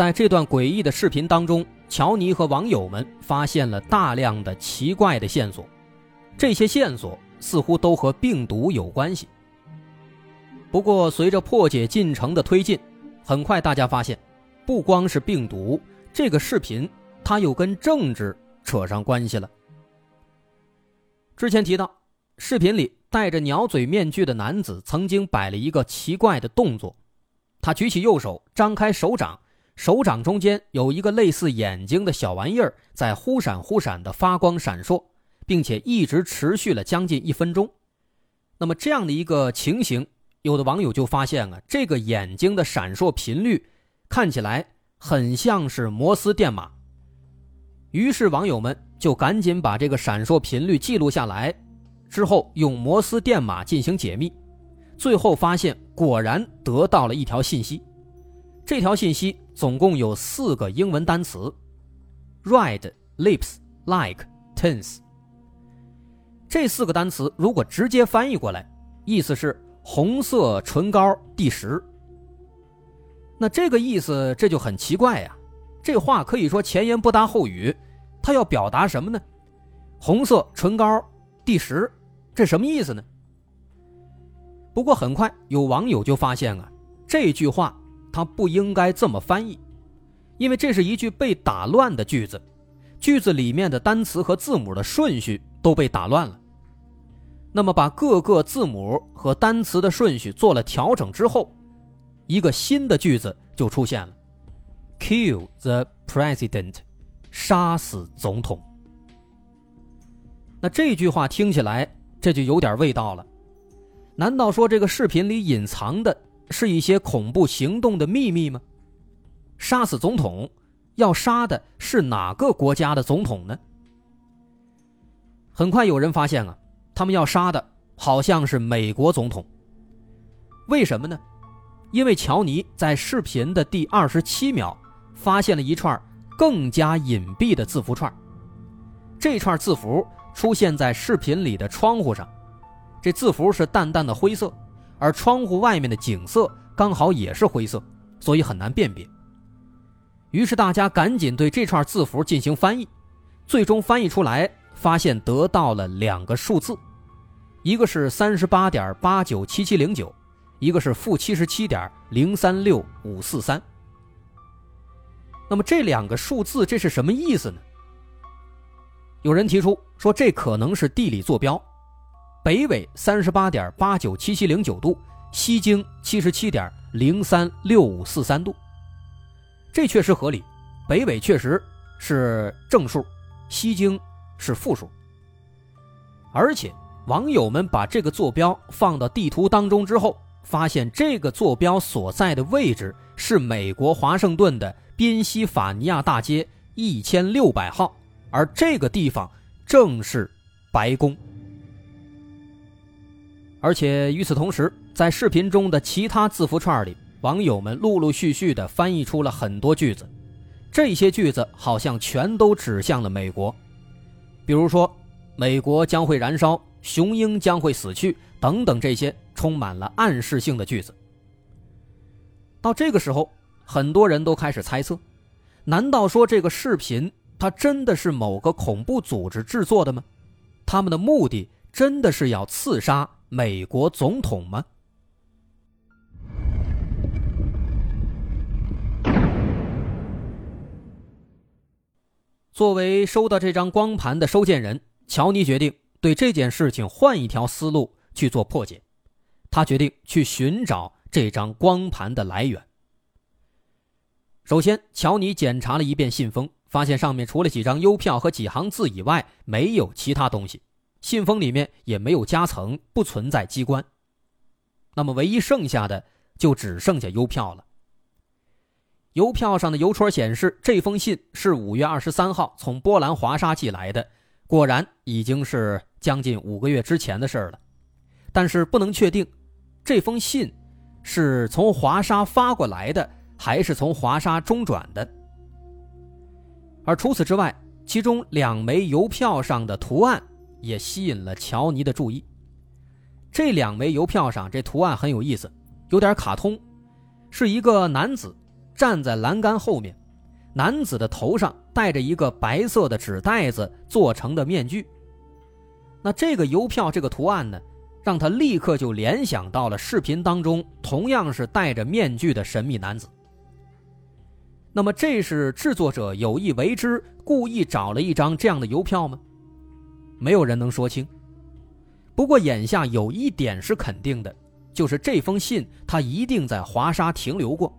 在这段诡异的视频当中，乔尼和网友们发现了大量的奇怪的线索，这些线索似乎都和病毒有关系。不过，随着破解进程的推进，很快大家发现，不光是病毒，这个视频它又跟政治扯上关系了。之前提到，视频里戴着鸟嘴面具的男子曾经摆了一个奇怪的动作，他举起右手，张开手掌，手掌中间有一个类似眼睛的小玩意儿在忽闪忽闪的发光闪烁，并且一直持续了将近一分钟。那么这样的一个情形，有的网友就发现啊，这个眼睛的闪烁频率看起来很像是摩斯电码。于是网友们。就赶紧把这个闪烁频率记录下来，之后用摩斯电码进行解密，最后发现果然得到了一条信息。这条信息总共有四个英文单词：red lips like tens。这四个单词如果直接翻译过来，意思是红色唇膏第十。那这个意思这就很奇怪呀，这话可以说前言不搭后语。他要表达什么呢？红色唇膏第十，这什么意思呢？不过很快有网友就发现啊，这句话他不应该这么翻译，因为这是一句被打乱的句子，句子里面的单词和字母的顺序都被打乱了。那么把各个字母和单词的顺序做了调整之后，一个新的句子就出现了：Kill the president。杀死总统。那这句话听起来这就有点味道了。难道说这个视频里隐藏的是一些恐怖行动的秘密吗？杀死总统，要杀的是哪个国家的总统呢？很快有人发现啊，他们要杀的好像是美国总统。为什么呢？因为乔尼在视频的第二十七秒发现了一串。更加隐蔽的字符串，这串字符出现在视频里的窗户上，这字符是淡淡的灰色，而窗户外面的景色刚好也是灰色，所以很难辨别。于是大家赶紧对这串字符进行翻译，最终翻译出来，发现得到了两个数字，一个是三十八点八九七七零九，一个是负七十七点零三六五四三。那么这两个数字这是什么意思呢？有人提出说，这可能是地理坐标，北纬三十八点八九七七零九度，西经七十七点零三六五四三度。这确实合理，北纬确实是正数，西经是负数。而且网友们把这个坐标放到地图当中之后，发现这个坐标所在的位置是美国华盛顿的。宾夕法尼亚大街一千六百号，而这个地方正是白宫。而且与此同时，在视频中的其他字符串里，网友们陆陆续续的翻译出了很多句子，这些句子好像全都指向了美国，比如说“美国将会燃烧”“雄鹰将会死去”等等这些充满了暗示性的句子。到这个时候。很多人都开始猜测，难道说这个视频它真的是某个恐怖组织制作的吗？他们的目的真的是要刺杀美国总统吗？作为收到这张光盘的收件人，乔尼决定对这件事情换一条思路去做破解。他决定去寻找这张光盘的来源。首先，乔尼检查了一遍信封，发现上面除了几张邮票和几行字以外，没有其他东西。信封里面也没有夹层，不存在机关。那么，唯一剩下的就只剩下邮票了。邮票上的邮戳显示这封信是五月二十三号从波兰华沙寄来的，果然已经是将近五个月之前的事儿了。但是不能确定，这封信是从华沙发过来的，还是从华沙中转的。而除此之外，其中两枚邮票上的图案也吸引了乔尼的注意。这两枚邮票上这图案很有意思，有点卡通，是一个男子站在栏杆后面，男子的头上戴着一个白色的纸袋子做成的面具。那这个邮票这个图案呢？让他立刻就联想到了视频当中同样是戴着面具的神秘男子。那么，这是制作者有意为之，故意找了一张这样的邮票吗？没有人能说清。不过，眼下有一点是肯定的，就是这封信他一定在华沙停留过。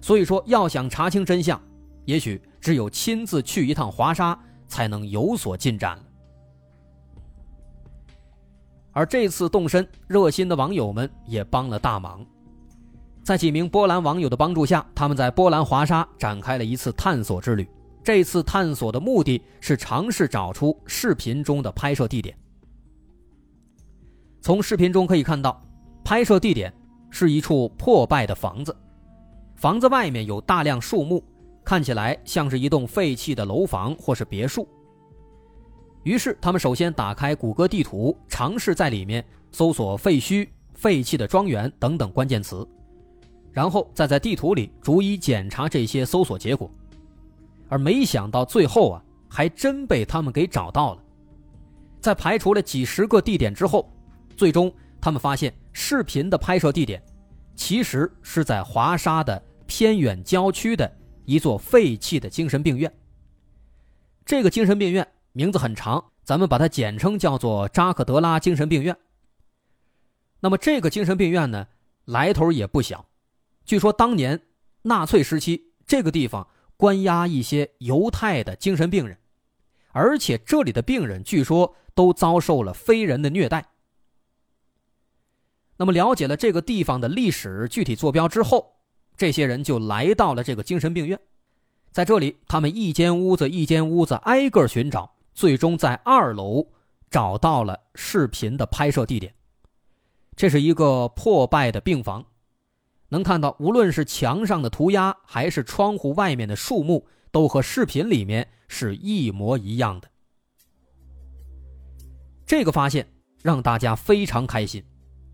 所以说，要想查清真相，也许只有亲自去一趟华沙，才能有所进展了。而这次动身，热心的网友们也帮了大忙。在几名波兰网友的帮助下，他们在波兰华沙展开了一次探索之旅。这次探索的目的是尝试找出视频中的拍摄地点。从视频中可以看到，拍摄地点是一处破败的房子，房子外面有大量树木，看起来像是一栋废弃的楼房或是别墅。于是，他们首先打开谷歌地图，尝试在里面搜索“废墟”“废弃的庄园”等等关键词，然后再在地图里逐一检查这些搜索结果。而没想到，最后啊，还真被他们给找到了。在排除了几十个地点之后，最终他们发现视频的拍摄地点其实是在华沙的偏远郊区的一座废弃的精神病院。这个精神病院。名字很长，咱们把它简称叫做扎克德拉精神病院。那么这个精神病院呢，来头也不小。据说当年纳粹时期，这个地方关押一些犹太的精神病人，而且这里的病人据说都遭受了非人的虐待。那么了解了这个地方的历史具体坐标之后，这些人就来到了这个精神病院，在这里，他们一间屋子一间屋子挨个寻找。最终在二楼找到了视频的拍摄地点，这是一个破败的病房，能看到无论是墙上的涂鸦还是窗户外面的树木，都和视频里面是一模一样的。这个发现让大家非常开心，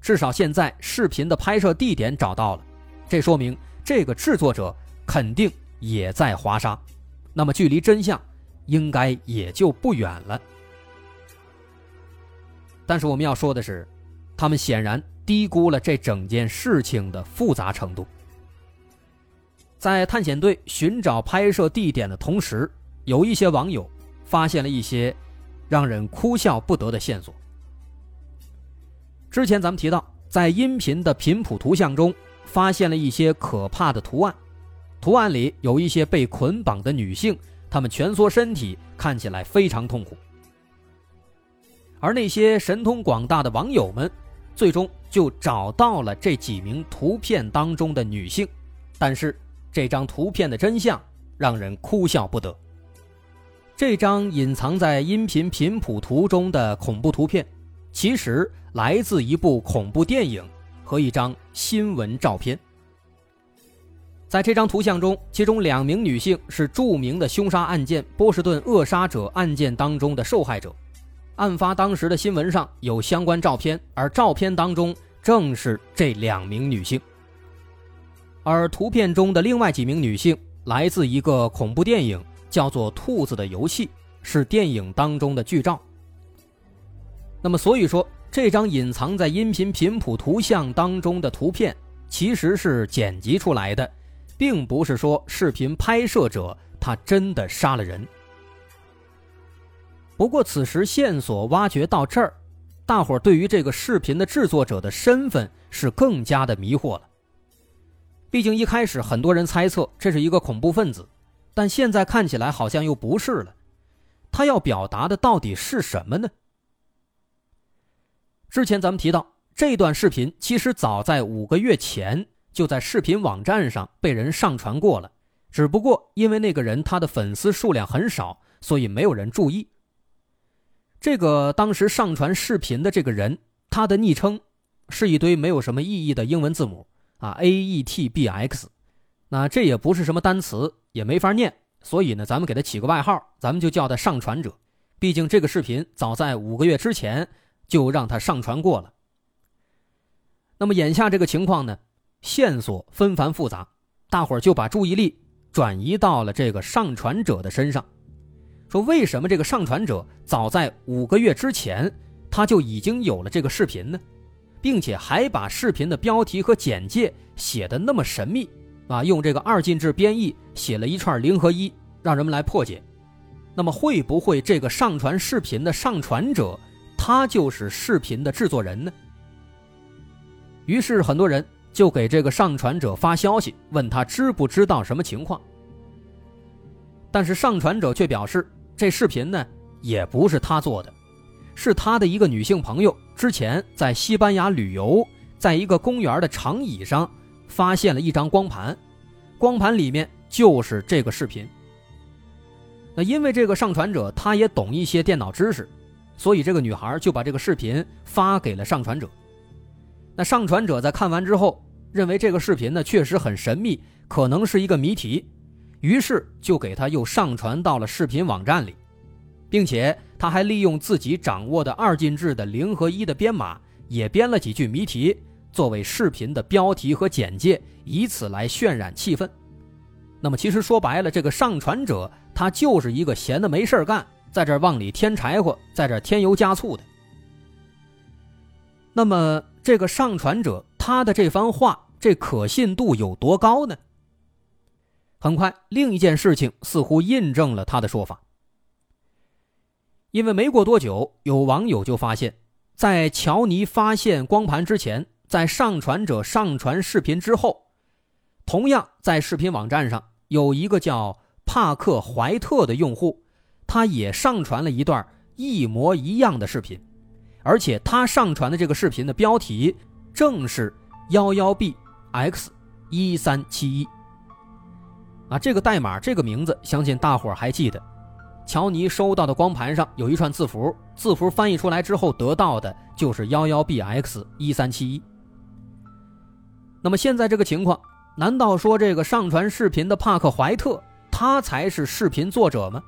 至少现在视频的拍摄地点找到了，这说明这个制作者肯定也在华沙，那么距离真相。应该也就不远了，但是我们要说的是，他们显然低估了这整件事情的复杂程度。在探险队寻找拍摄地点的同时，有一些网友发现了一些让人哭笑不得的线索。之前咱们提到，在音频的频谱图像中发现了一些可怕的图案，图案里有一些被捆绑的女性。她们蜷缩身体，看起来非常痛苦。而那些神通广大的网友们，最终就找到了这几名图片当中的女性。但是，这张图片的真相让人哭笑不得。这张隐藏在音频频谱图中的恐怖图片，其实来自一部恐怖电影和一张新闻照片。在这张图像中，其中两名女性是著名的凶杀案件波士顿扼杀者案件当中的受害者。案发当时的新闻上有相关照片，而照片当中正是这两名女性。而图片中的另外几名女性来自一个恐怖电影，叫做《兔子的游戏》，是电影当中的剧照。那么，所以说这张隐藏在音频频谱图像当中的图片其实是剪辑出来的。并不是说视频拍摄者他真的杀了人。不过此时线索挖掘到这儿，大伙儿对于这个视频的制作者的身份是更加的迷惑了。毕竟一开始很多人猜测这是一个恐怖分子，但现在看起来好像又不是了。他要表达的到底是什么呢？之前咱们提到这段视频，其实早在五个月前。就在视频网站上被人上传过了，只不过因为那个人他的粉丝数量很少，所以没有人注意。这个当时上传视频的这个人，他的昵称是一堆没有什么意义的英文字母啊，A E T B X，那这也不是什么单词，也没法念，所以呢，咱们给他起个外号，咱们就叫他上传者。毕竟这个视频早在五个月之前就让他上传过了。那么眼下这个情况呢，线索纷繁复杂，大伙儿就把注意力转移到了这个上传者的身上。说为什么这个上传者早在五个月之前他就已经有了这个视频呢？并且还把视频的标题和简介写的那么神秘啊，用这个二进制编译写了一串零和一，让人们来破解。那么会不会这个上传视频的上传者他就是视频的制作人呢？于是很多人就给这个上传者发消息，问他知不知道什么情况。但是上传者却表示。这视频呢，也不是他做的，是他的一个女性朋友之前在西班牙旅游，在一个公园的长椅上发现了一张光盘，光盘里面就是这个视频。那因为这个上传者他也懂一些电脑知识，所以这个女孩就把这个视频发给了上传者。那上传者在看完之后，认为这个视频呢确实很神秘，可能是一个谜题。于是就给他又上传到了视频网站里，并且他还利用自己掌握的二进制的零和一的编码，也编了几句谜题作为视频的标题和简介，以此来渲染气氛。那么其实说白了，这个上传者他就是一个闲的没事干，在这往里添柴火，在这添油加醋的。那么这个上传者他的这番话，这可信度有多高呢？很快，另一件事情似乎印证了他的说法。因为没过多久，有网友就发现，在乔尼发现光盘之前，在上传者上传视频之后，同样在视频网站上有一个叫帕克怀特的用户，他也上传了一段一模一样的视频，而且他上传的这个视频的标题正是幺幺 B X 一三七一。啊，这个代码，这个名字，相信大伙儿还记得。乔尼收到的光盘上有一串字符，字符翻译出来之后得到的就是幺幺 bx 一三七一。那么现在这个情况，难道说这个上传视频的帕克怀特，他才是视频作者吗？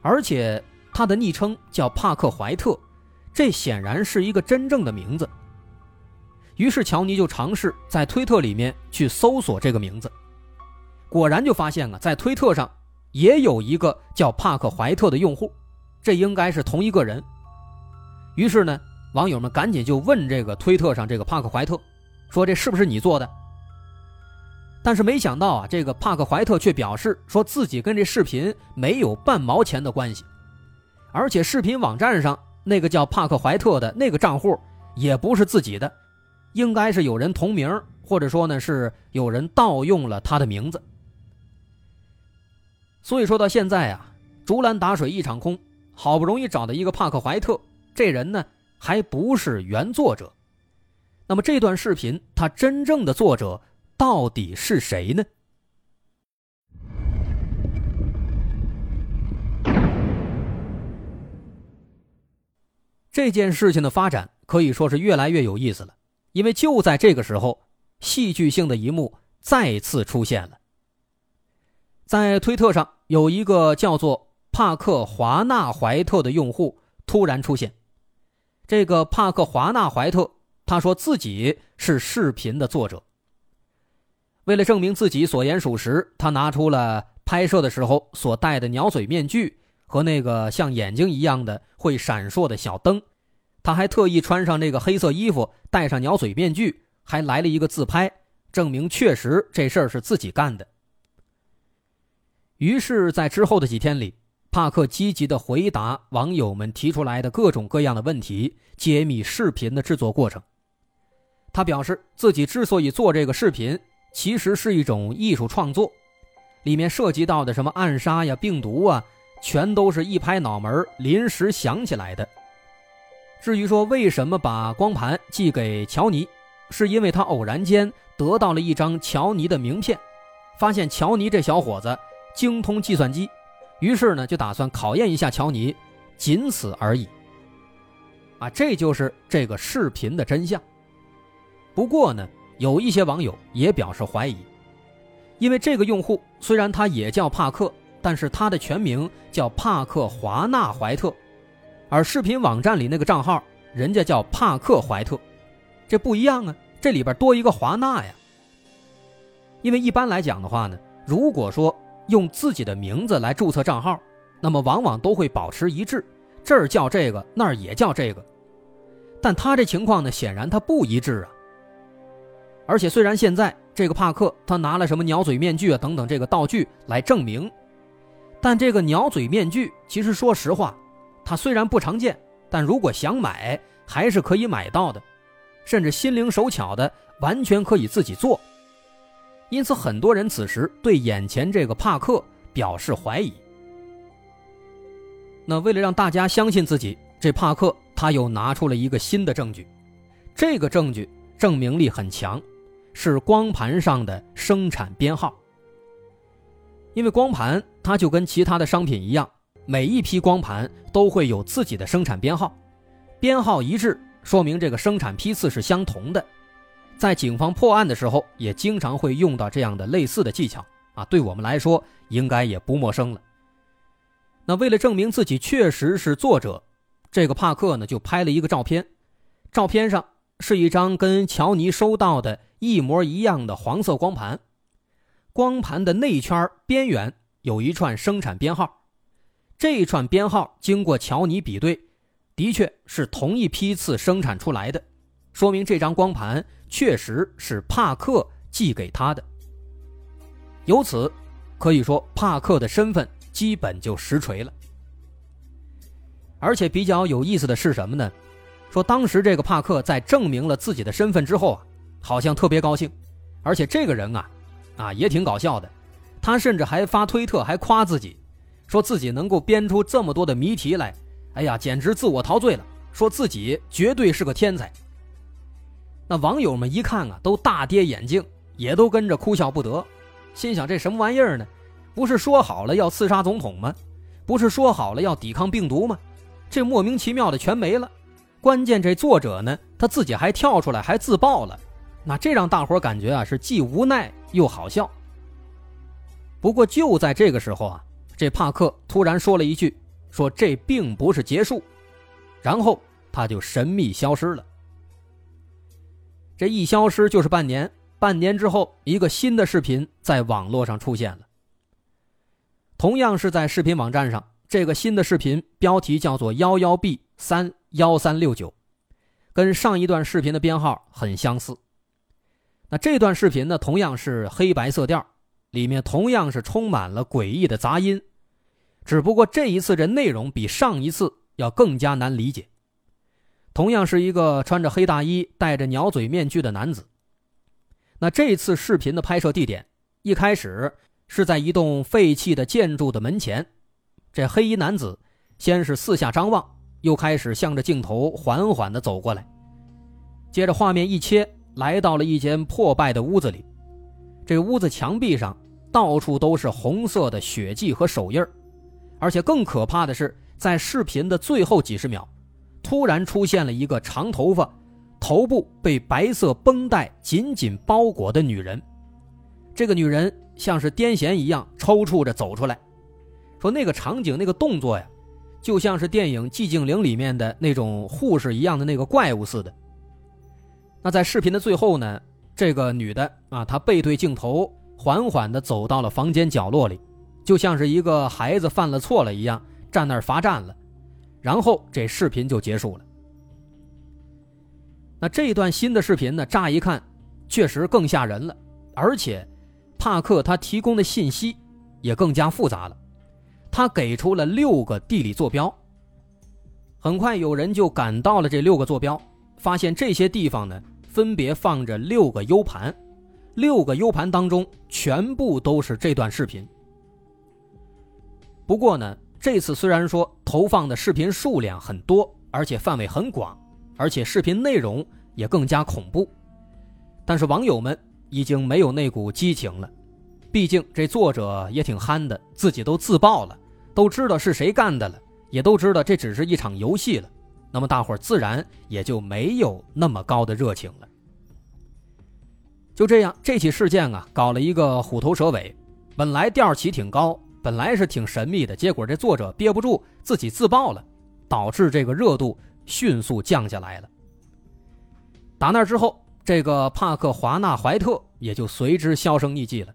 而且他的昵称叫帕克怀特，这显然是一个真正的名字。于是乔尼就尝试在推特里面去搜索这个名字。果然就发现啊，在推特上也有一个叫帕克怀特的用户，这应该是同一个人。于是呢，网友们赶紧就问这个推特上这个帕克怀特，说这是不是你做的？但是没想到啊，这个帕克怀特却表示说自己跟这视频没有半毛钱的关系，而且视频网站上那个叫帕克怀特的那个账户也不是自己的，应该是有人同名，或者说呢是有人盗用了他的名字。所以说到现在啊，竹篮打水一场空，好不容易找到一个帕克怀特，这人呢还不是原作者。那么这段视频他真正的作者到底是谁呢？这件事情的发展可以说是越来越有意思了，因为就在这个时候，戏剧性的一幕再次出现了。在推特上有一个叫做帕克华纳怀特的用户突然出现。这个帕克华纳怀特他说自己是视频的作者。为了证明自己所言属实，他拿出了拍摄的时候所戴的鸟嘴面具和那个像眼睛一样的会闪烁的小灯。他还特意穿上那个黑色衣服，戴上鸟嘴面具，还来了一个自拍，证明确实这事儿是自己干的。于是，在之后的几天里，帕克积极地回答网友们提出来的各种各样的问题，揭秘视频的制作过程。他表示，自己之所以做这个视频，其实是一种艺术创作，里面涉及到的什么暗杀呀、病毒啊，全都是一拍脑门临时想起来的。至于说为什么把光盘寄给乔尼，是因为他偶然间得到了一张乔尼的名片，发现乔尼这小伙子精通计算机，于是呢就打算考验一下乔尼，仅此而已。啊，这就是这个视频的真相。不过呢，有一些网友也表示怀疑，因为这个用户虽然他也叫帕克，但是他的全名叫帕克·华纳·怀特，而视频网站里那个账号人家叫帕克·怀特，这不一样啊，这里边多一个华纳呀。因为一般来讲的话呢，如果说用自己的名字来注册账号，那么往往都会保持一致。这儿叫这个，那儿也叫这个，但他这情况呢，显然他不一致啊。而且虽然现在这个帕克他拿了什么鸟嘴面具啊等等这个道具来证明，但这个鸟嘴面具其实说实话，它虽然不常见，但如果想买还是可以买到的，甚至心灵手巧的完全可以自己做。因此，很多人此时对眼前这个帕克表示怀疑。那为了让大家相信自己，这帕克他又拿出了一个新的证据，这个证据证明力很强，是光盘上的生产编号。因为光盘它就跟其他的商品一样，每一批光盘都会有自己的生产编号，编号一致说明这个生产批次是相同的。在警方破案的时候，也经常会用到这样的类似的技巧啊，对我们来说应该也不陌生了。那为了证明自己确实是作者，这个帕克呢就拍了一个照片，照片上是一张跟乔尼收到的一模一样的黄色光盘，光盘的内圈边缘有一串生产编号，这一串编号经过乔尼比对，的确是同一批次生产出来的，说明这张光盘确实是帕克寄给他的。由此可以说，帕克的身份。基本就实锤了，而且比较有意思的是什么呢？说当时这个帕克在证明了自己的身份之后啊，好像特别高兴，而且这个人啊，啊也挺搞笑的，他甚至还发推特还夸自己，说自己能够编出这么多的谜题来，哎呀，简直自我陶醉了，说自己绝对是个天才。那网友们一看啊，都大跌眼镜，也都跟着哭笑不得，心想这什么玩意儿呢？不是说好了要刺杀总统吗？不是说好了要抵抗病毒吗？这莫名其妙的全没了。关键这作者呢，他自己还跳出来还自爆了，那这让大伙感觉啊是既无奈又好笑。不过就在这个时候啊，这帕克突然说了一句：“说这并不是结束。”然后他就神秘消失了。这一消失就是半年，半年之后，一个新的视频在网络上出现了。同样是在视频网站上，这个新的视频标题叫做“幺幺 B 三幺三六九”，跟上一段视频的编号很相似。那这段视频呢，同样是黑白色调，里面同样是充满了诡异的杂音，只不过这一次这内容比上一次要更加难理解。同样是一个穿着黑大衣、戴着鸟嘴面具的男子。那这次视频的拍摄地点一开始。是在一栋废弃的建筑的门前，这黑衣男子先是四下张望，又开始向着镜头缓缓地走过来。接着画面一切，来到了一间破败的屋子里。这屋子墙壁上到处都是红色的血迹和手印而且更可怕的是，在视频的最后几十秒，突然出现了一个长头发、头部被白色绷带紧紧包裹的女人。这个女人。像是癫痫一样抽搐着走出来，说那个场景那个动作呀，就像是电影《寂静岭》里面的那种护士一样的那个怪物似的。那在视频的最后呢，这个女的啊，她背对镜头，缓缓地走到了房间角落里，就像是一个孩子犯了错了一样，站那儿罚站了。然后这视频就结束了。那这段新的视频呢，乍一看确实更吓人了，而且。帕克他提供的信息也更加复杂了，他给出了六个地理坐标。很快有人就赶到了这六个坐标，发现这些地方呢分别放着六个 U 盘，六个 U 盘当中全部都是这段视频。不过呢，这次虽然说投放的视频数量很多，而且范围很广，而且视频内容也更加恐怖，但是网友们已经没有那股激情了，毕竟这作者也挺憨的，自己都自爆了，都知道是谁干的了，也都知道这只是一场游戏了，那么大伙儿自然也就没有那么高的热情了。就这样，这起事件啊，搞了一个虎头蛇尾，本来调起挺高，本来是挺神秘的，结果这作者憋不住自己自爆了，导致这个热度迅速降下来了。打那之后，这个帕克华纳怀特也就随之销声匿迹了。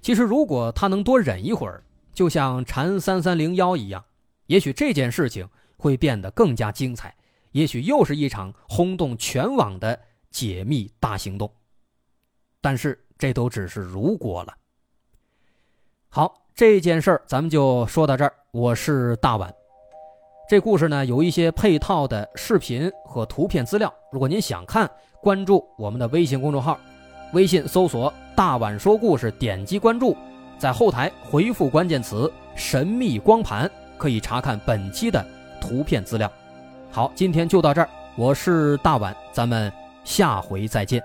其实，如果他能多忍一会儿，就像禅三三零幺一样，也许这件事情会变得更加精彩，也许又是一场轰动全网的解密大行动。但是，这都只是如果了。好，这件事儿咱们就说到这儿。我是大碗。这故事呢，有一些配套的视频和图片资料。如果您想看，关注我们的微信公众号，微信搜索“大碗说故事”，点击关注，在后台回复关键词“神秘光盘”，可以查看本期的图片资料。好，今天就到这儿，我是大碗，咱们下回再见。